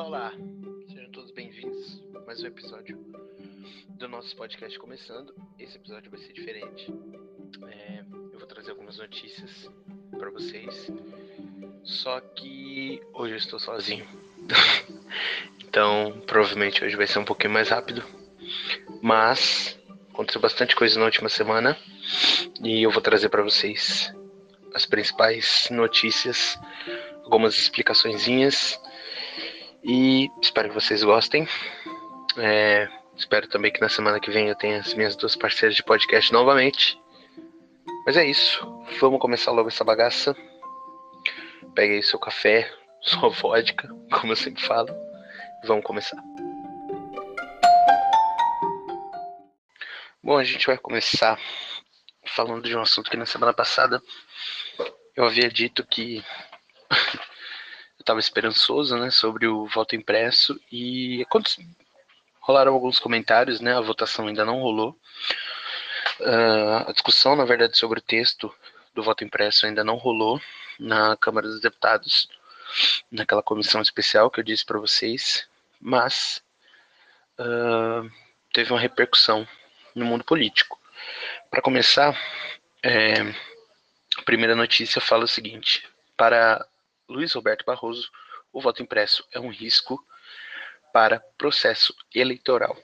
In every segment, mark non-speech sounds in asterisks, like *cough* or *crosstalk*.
Olá, olá! Sejam todos bem-vindos a mais um episódio do nosso podcast começando. Esse episódio vai ser diferente. É, eu vou trazer algumas notícias para vocês. Só que hoje eu estou sozinho. *laughs* então, provavelmente hoje vai ser um pouquinho mais rápido. Mas aconteceu bastante coisa na última semana e eu vou trazer para vocês as principais notícias, algumas explicaçõezinhas e espero que vocês gostem. É, espero também que na semana que vem eu tenha as minhas duas parceiras de podcast novamente. Mas é isso. Vamos começar logo essa bagaça. Pegue aí seu café, *laughs* sua vodka, como eu sempre falo. E vamos começar. Bom, a gente vai começar falando de um assunto que na semana passada eu havia dito que eu estava esperançoso, né, sobre o voto impresso e quando rolaram alguns comentários, né, a votação ainda não rolou. Uh, a discussão, na verdade, sobre o texto do voto impresso ainda não rolou na Câmara dos Deputados, naquela comissão especial que eu disse para vocês, mas uh, teve uma repercussão no mundo político. Para começar, é, a primeira notícia fala o seguinte: para Luiz Roberto Barroso, o voto impresso é um risco para processo eleitoral.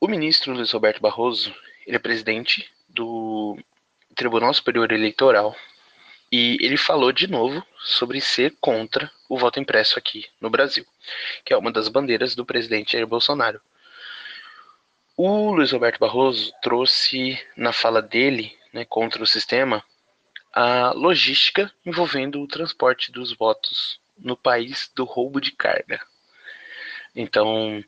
O ministro Luiz Roberto Barroso, ele é presidente do Tribunal Superior Eleitoral e ele falou de novo sobre ser contra o voto impresso aqui no Brasil, que é uma das bandeiras do presidente Jair Bolsonaro. O Luiz Roberto Barroso trouxe na fala dele né, contra o sistema a logística envolvendo o transporte dos votos no país do roubo de carga. Então,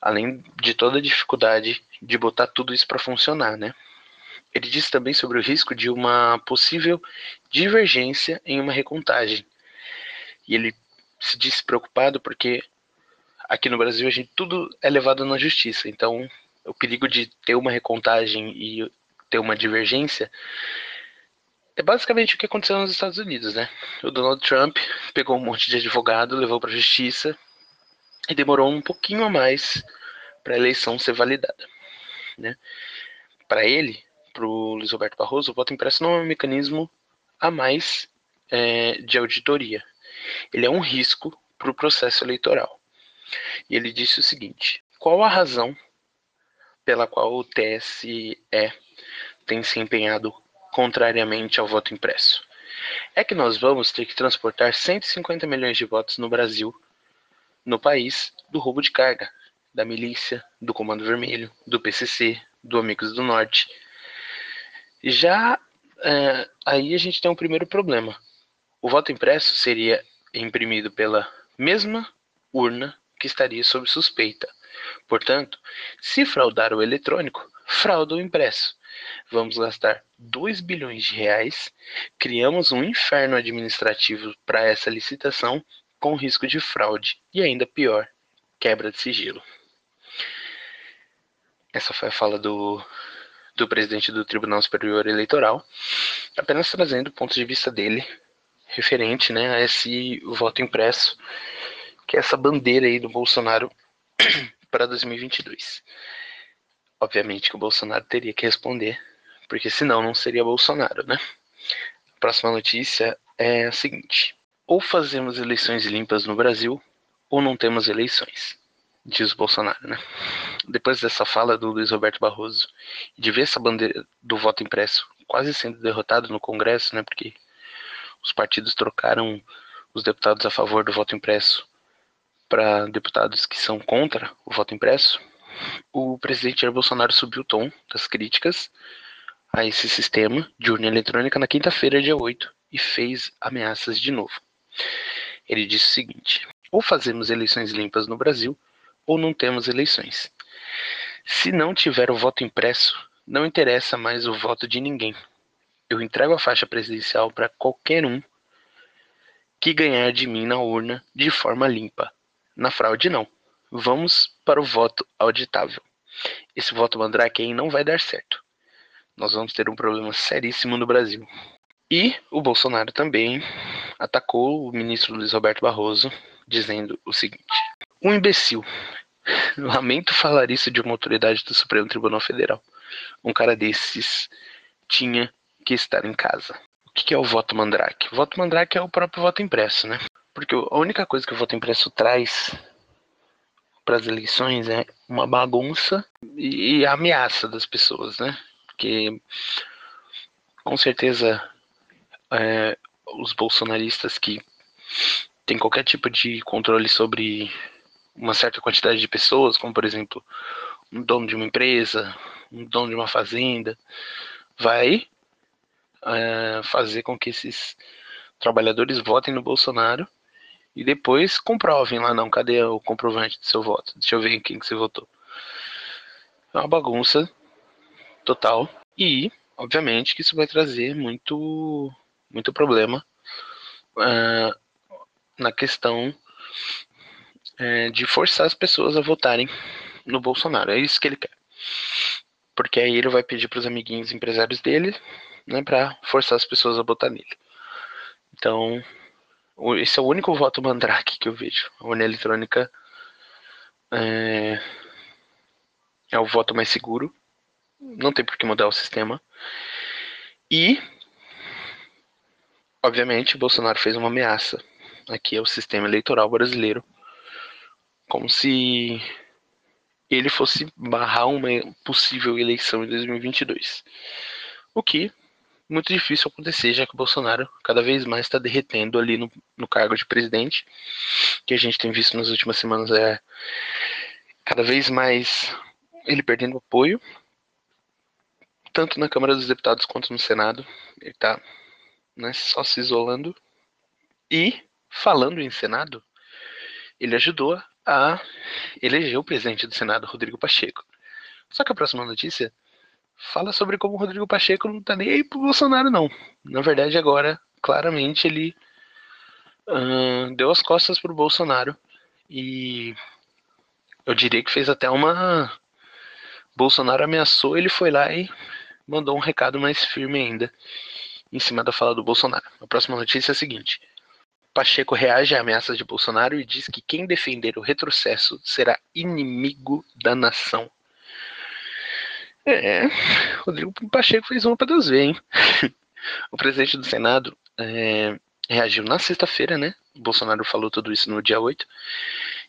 além de toda a dificuldade de botar tudo isso para funcionar, né? Ele disse também sobre o risco de uma possível divergência em uma recontagem. E ele se disse preocupado porque aqui no Brasil a gente tudo é levado na justiça. Então, o perigo de ter uma recontagem e ter uma divergência é basicamente o que aconteceu nos Estados Unidos, né? O Donald Trump pegou um monte de advogado, levou para a justiça e demorou um pouquinho a mais para a eleição ser validada, né? Para ele, para o Luiz Roberto Barroso, o voto impresso não é um mecanismo a mais é, de auditoria. Ele é um risco para o processo eleitoral. E ele disse o seguinte: qual a razão pela qual o TSE tem se empenhado contrariamente ao voto impresso. É que nós vamos ter que transportar 150 milhões de votos no Brasil, no país, do roubo de carga, da milícia, do Comando Vermelho, do PCC, do Amigos do Norte. Já é, aí a gente tem um primeiro problema. O voto impresso seria imprimido pela mesma urna que estaria sob suspeita. Portanto, se fraudar o eletrônico, frauda o impresso. Vamos gastar 2 bilhões de reais, criamos um inferno administrativo para essa licitação com risco de fraude e ainda pior, quebra de sigilo. Essa foi a fala do, do presidente do Tribunal Superior Eleitoral, apenas trazendo o ponto de vista dele referente né, a esse voto impresso, que é essa bandeira aí do Bolsonaro *clears throat* para 2022. Obviamente que o Bolsonaro teria que responder, porque senão não seria Bolsonaro, né? A próxima notícia é a seguinte: ou fazemos eleições limpas no Brasil, ou não temos eleições, diz o Bolsonaro, né? Depois dessa fala do Luiz Roberto Barroso, de ver essa bandeira do voto impresso quase sendo derrotado no Congresso, né? Porque os partidos trocaram os deputados a favor do voto impresso para deputados que são contra o voto impresso, o presidente Jair Bolsonaro subiu o tom das críticas a esse sistema de urna eletrônica na quinta-feira, dia 8, e fez ameaças de novo. Ele disse o seguinte: ou fazemos eleições limpas no Brasil, ou não temos eleições. Se não tiver o voto impresso, não interessa mais o voto de ninguém. Eu entrego a faixa presidencial para qualquer um que ganhar de mim na urna de forma limpa. Na fraude, não. Vamos para o voto auditável. Esse voto mandrake aí não vai dar certo. Nós vamos ter um problema seríssimo no Brasil. E o Bolsonaro também atacou o ministro Luiz Roberto Barroso, dizendo o seguinte: Um imbecil. *laughs* Lamento falar isso de uma autoridade do Supremo Tribunal Federal. Um cara desses tinha que estar em casa. O que é o voto mandrake? O voto mandrake é o próprio voto impresso, né? Porque a única coisa que o voto impresso traz para as eleições é uma bagunça e ameaça das pessoas, né? Porque com certeza é, os bolsonaristas que têm qualquer tipo de controle sobre uma certa quantidade de pessoas, como por exemplo um dono de uma empresa, um dono de uma fazenda, vai é, fazer com que esses trabalhadores votem no Bolsonaro e depois comprovem lá, não, cadê o comprovante do seu voto? Deixa eu ver em quem que você votou. É uma bagunça total e, obviamente, que isso vai trazer muito, muito problema uh, na questão uh, de forçar as pessoas a votarem no Bolsonaro. É isso que ele quer. Porque aí ele vai pedir para os amiguinhos empresários dele, né, para forçar as pessoas a votar nele. Então, esse é o único voto mandrake que eu vejo. A urna eletrônica é, é o voto mais seguro. Não tem por que mudar o sistema. E, obviamente, Bolsonaro fez uma ameaça aqui ao sistema eleitoral brasileiro, como se ele fosse barrar uma possível eleição em 2022. O que muito difícil acontecer, já que o Bolsonaro cada vez mais está derretendo ali no, no cargo de presidente, que a gente tem visto nas últimas semanas é cada vez mais ele perdendo apoio, tanto na Câmara dos Deputados quanto no Senado. Ele está né, só se isolando. E, falando em Senado, ele ajudou a eleger o presidente do Senado, Rodrigo Pacheco. Só que a próxima notícia fala sobre como o Rodrigo Pacheco não tá nem aí pro Bolsonaro, não. Na verdade, agora, claramente, ele uh, deu as costas pro Bolsonaro e eu diria que fez até uma. Bolsonaro ameaçou, ele foi lá e mandou um recado mais firme ainda em cima da fala do Bolsonaro. A próxima notícia é a seguinte: Pacheco reage a ameaças de Bolsonaro e diz que quem defender o retrocesso será inimigo da nação. É, Rodrigo Pacheco fez uma para Deus ver, hein? *laughs* o presidente do Senado é, reagiu na sexta-feira, né? O Bolsonaro falou tudo isso no dia 8.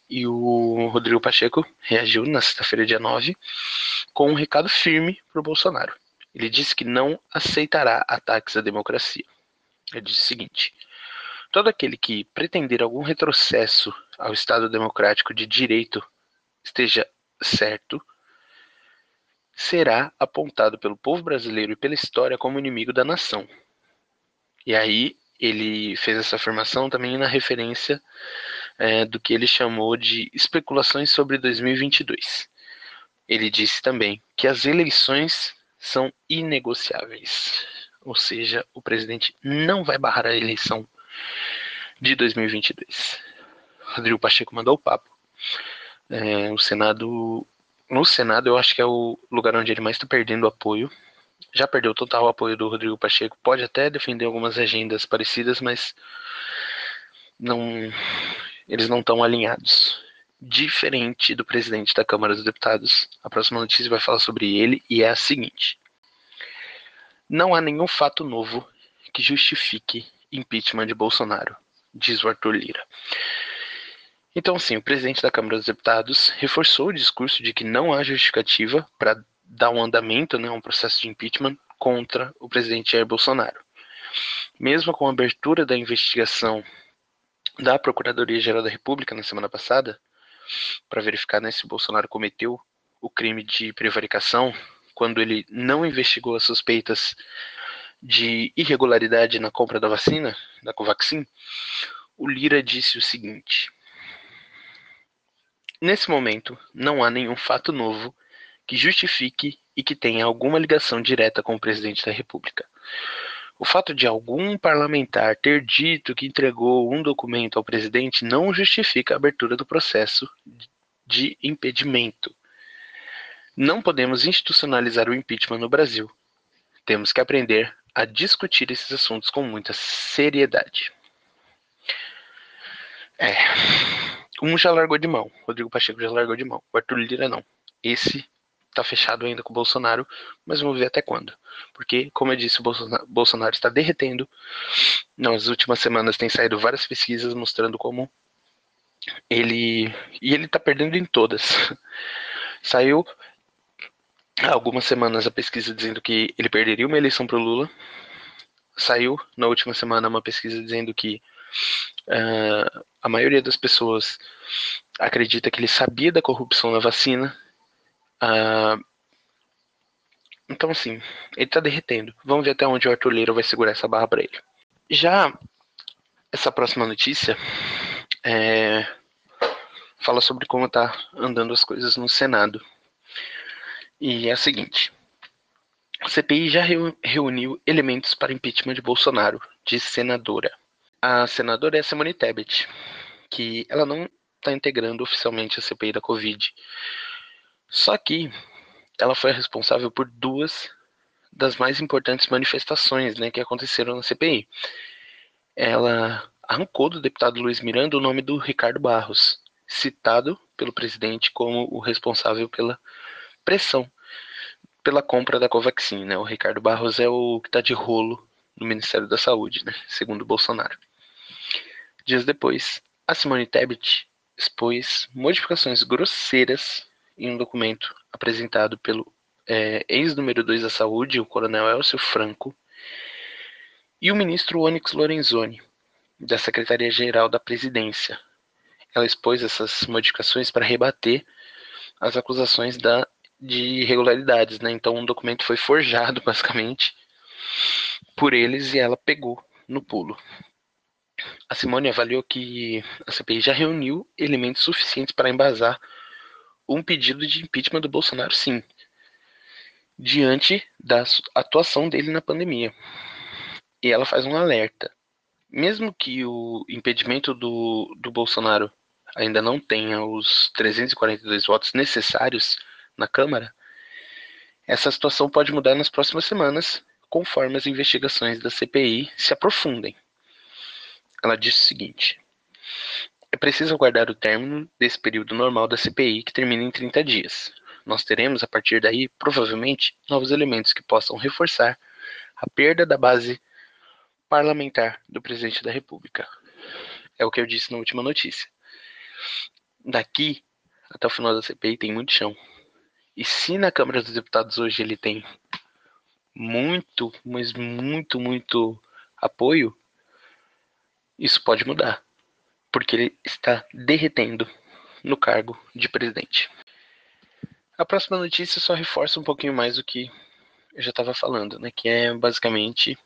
E o Rodrigo Pacheco reagiu na sexta-feira, dia 9, com um recado firme para o Bolsonaro. Ele disse que não aceitará ataques à democracia. Ele disse o seguinte: todo aquele que pretender algum retrocesso ao Estado democrático de direito esteja certo será apontado pelo povo brasileiro e pela história como inimigo da nação. E aí ele fez essa afirmação também na referência é, do que ele chamou de especulações sobre 2022. Ele disse também que as eleições são inegociáveis, ou seja, o presidente não vai barrar a eleição de 2022. Rodrigo Pacheco mandou o papo. É, o Senado no Senado, eu acho que é o lugar onde ele mais está perdendo apoio. Já perdeu total apoio do Rodrigo Pacheco. Pode até defender algumas agendas parecidas, mas não, eles não estão alinhados. Diferente do presidente da Câmara dos Deputados. A próxima notícia vai falar sobre ele e é a seguinte: Não há nenhum fato novo que justifique impeachment de Bolsonaro, diz o Arthur Lira. Então, sim, o presidente da Câmara dos Deputados reforçou o discurso de que não há justificativa para dar um andamento, né, um processo de impeachment contra o presidente Jair Bolsonaro. Mesmo com a abertura da investigação da Procuradoria-Geral da República na semana passada, para verificar né, se o Bolsonaro cometeu o crime de prevaricação, quando ele não investigou as suspeitas de irregularidade na compra da vacina, da Covaxin, o Lira disse o seguinte: Nesse momento, não há nenhum fato novo que justifique e que tenha alguma ligação direta com o presidente da República. O fato de algum parlamentar ter dito que entregou um documento ao presidente não justifica a abertura do processo de impedimento. Não podemos institucionalizar o impeachment no Brasil. Temos que aprender a discutir esses assuntos com muita seriedade. É. Um já largou de mão. Rodrigo Pacheco já largou de mão. O Arthur Lira não. Esse tá fechado ainda com o Bolsonaro, mas vamos ver até quando. Porque, como eu disse, o Bolsonaro, está derretendo. Nas últimas semanas tem saído várias pesquisas mostrando como ele. E ele tá perdendo em todas. *laughs* Saiu há algumas semanas a pesquisa dizendo que ele perderia uma eleição para o Lula. Saiu na última semana uma pesquisa dizendo que uh, a maioria das pessoas acredita que ele sabia da corrupção na vacina Uh, então, assim, ele tá derretendo. Vamos ver até onde o Arthur Lira vai segurar essa barra para ele. Já essa próxima notícia é, fala sobre como tá andando as coisas no Senado. E é a seguinte: a CPI já reuniu elementos para impeachment de Bolsonaro, de senadora. A senadora é Simone Tebet, que ela não está integrando oficialmente a CPI da Covid, só que ela foi responsável por duas das mais importantes manifestações né, que aconteceram na CPI. Ela arrancou do deputado Luiz Miranda o nome do Ricardo Barros, citado pelo presidente como o responsável pela pressão pela compra da Covaxin. Né? O Ricardo Barros é o que está de rolo no Ministério da Saúde, né? segundo Bolsonaro. Dias depois, a Simone Tebet expôs modificações grosseiras em um documento apresentado pelo é, ex-número 2 da Saúde, o coronel Elcio Franco, e o ministro Onyx Lorenzoni, da Secretaria-Geral da Presidência. Ela expôs essas modificações para rebater as acusações da, de irregularidades. Né? Então, um documento foi forjado, *laughs* basicamente, por eles e ela pegou no pulo. A Simone avaliou que a CPI já reuniu elementos suficientes para embasar um pedido de impeachment do Bolsonaro, sim, diante da atuação dele na pandemia. E ela faz um alerta. Mesmo que o impedimento do, do Bolsonaro ainda não tenha os 342 votos necessários na Câmara, essa situação pode mudar nas próximas semanas, conforme as investigações da CPI se aprofundem. Ela disse o seguinte: é preciso aguardar o término desse período normal da CPI, que termina em 30 dias. Nós teremos, a partir daí, provavelmente, novos elementos que possam reforçar a perda da base parlamentar do presidente da República. É o que eu disse na última notícia. Daqui até o final da CPI tem muito chão. E se na Câmara dos Deputados hoje ele tem muito, mas muito, muito apoio, isso pode mudar porque ele está derretendo no cargo de presidente. A próxima notícia só reforça um pouquinho mais o que eu já estava falando, né? Que é basicamente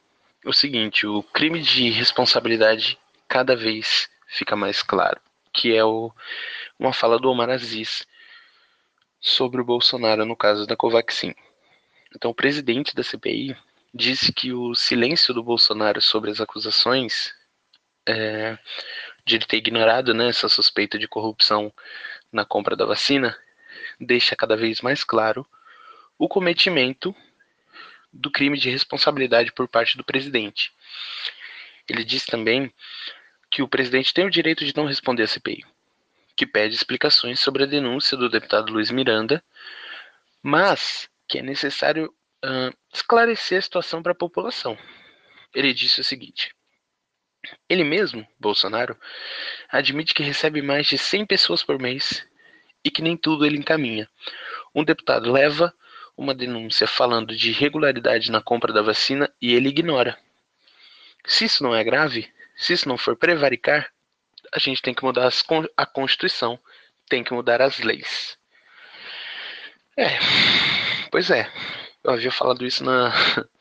o seguinte: o crime de responsabilidade cada vez fica mais claro, que é o, uma fala do Omar Aziz sobre o Bolsonaro no caso da Covaxin. Então, o presidente da CPI disse que o silêncio do Bolsonaro sobre as acusações é, de ele ter ignorado né, essa suspeita de corrupção na compra da vacina, deixa cada vez mais claro o cometimento do crime de responsabilidade por parte do presidente. Ele diz também que o presidente tem o direito de não responder à CPI, que pede explicações sobre a denúncia do deputado Luiz Miranda, mas que é necessário uh, esclarecer a situação para a população. Ele disse o seguinte: ele mesmo, Bolsonaro, admite que recebe mais de 100 pessoas por mês e que nem tudo ele encaminha. Um deputado leva uma denúncia falando de irregularidade na compra da vacina e ele ignora. Se isso não é grave, se isso não for prevaricar, a gente tem que mudar a Constituição, tem que mudar as leis. É, pois é. Eu havia falado isso na.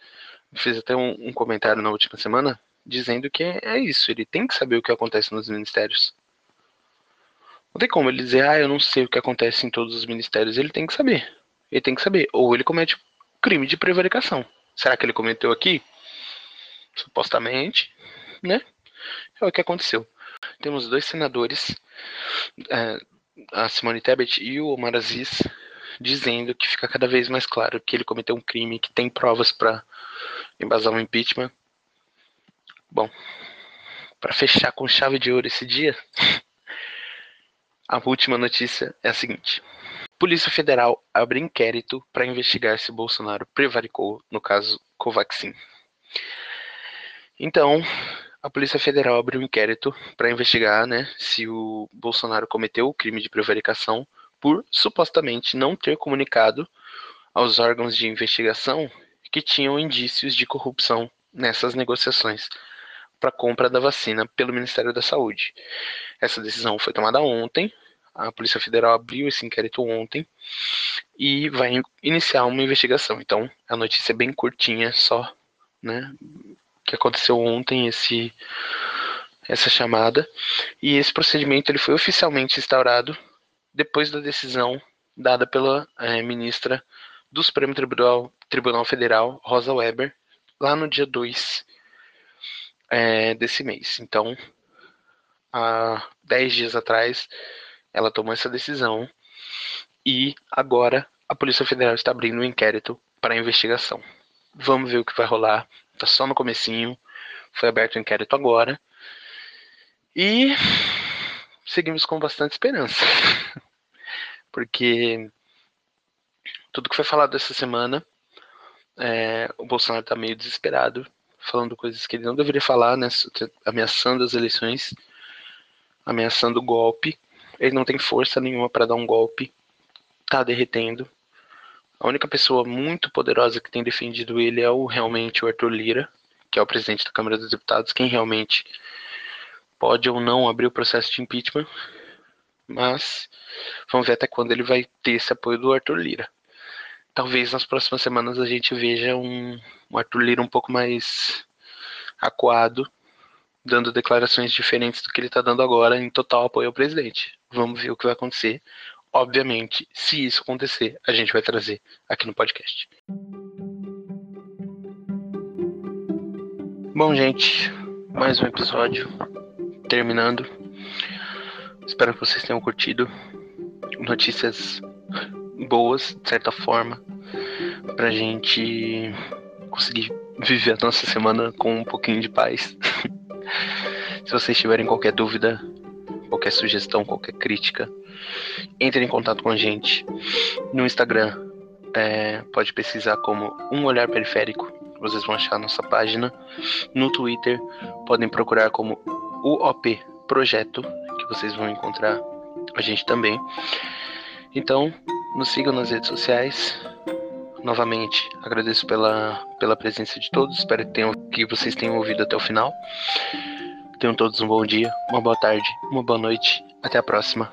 *laughs* Fiz até um, um comentário na última semana dizendo que é isso, ele tem que saber o que acontece nos ministérios. Não tem como ele dizer, ah, eu não sei o que acontece em todos os ministérios. Ele tem que saber. Ele tem que saber. Ou ele comete crime de prevaricação. Será que ele cometeu aqui? Supostamente, né? É o que aconteceu. Temos dois senadores, é, a Simone Tebet e o Omar Aziz, dizendo que fica cada vez mais claro que ele cometeu um crime, que tem provas para embasar um impeachment Bom, para fechar com chave de ouro esse dia, a última notícia é a seguinte: Polícia Federal abre inquérito para investigar se Bolsonaro prevaricou no caso Covaxin. Então, a Polícia Federal abriu um inquérito para investigar né, se o Bolsonaro cometeu o crime de prevaricação por supostamente não ter comunicado aos órgãos de investigação que tinham indícios de corrupção nessas negociações para compra da vacina pelo Ministério da Saúde. Essa decisão foi tomada ontem. A Polícia Federal abriu esse inquérito ontem e vai iniciar uma investigação. Então, a notícia é bem curtinha, só, né? Que aconteceu ontem esse essa chamada e esse procedimento ele foi oficialmente instaurado depois da decisão dada pela é, ministra do Supremo Tribunal, Tribunal Federal, Rosa Weber, lá no dia 2 é, desse mês. Então, há 10 dias atrás, ela tomou essa decisão e agora a Polícia Federal está abrindo um inquérito para investigação. Vamos ver o que vai rolar. Está só no comecinho. Foi aberto o inquérito agora. E seguimos com bastante esperança. *laughs* Porque tudo que foi falado essa semana, é, o Bolsonaro está meio desesperado falando coisas que ele não deveria falar, né? Ameaçando as eleições, ameaçando o golpe. Ele não tem força nenhuma para dar um golpe. Tá derretendo. A única pessoa muito poderosa que tem defendido ele é o realmente o Arthur Lira, que é o presidente da Câmara dos Deputados, quem realmente pode ou não abrir o processo de impeachment. Mas vamos ver até quando ele vai ter esse apoio do Arthur Lira talvez nas próximas semanas a gente veja um, um Arthur Lira um pouco mais acuado, dando declarações diferentes do que ele está dando agora, em total apoio ao presidente. Vamos ver o que vai acontecer. Obviamente, se isso acontecer, a gente vai trazer aqui no podcast. Bom, gente, mais um episódio terminando. Espero que vocês tenham curtido. Notícias boas, de certa forma, pra gente conseguir viver a nossa semana com um pouquinho de paz. *laughs* Se vocês tiverem qualquer dúvida, qualquer sugestão, qualquer crítica, entre em contato com a gente no Instagram. É, pode pesquisar como Um Olhar Periférico, vocês vão achar a nossa página. No Twitter, podem procurar como UOP Projeto, que vocês vão encontrar a gente também. Então, nos sigam nas redes sociais. Novamente, agradeço pela, pela presença de todos. Espero que, tenham, que vocês tenham ouvido até o final. Tenham todos um bom dia, uma boa tarde, uma boa noite. Até a próxima.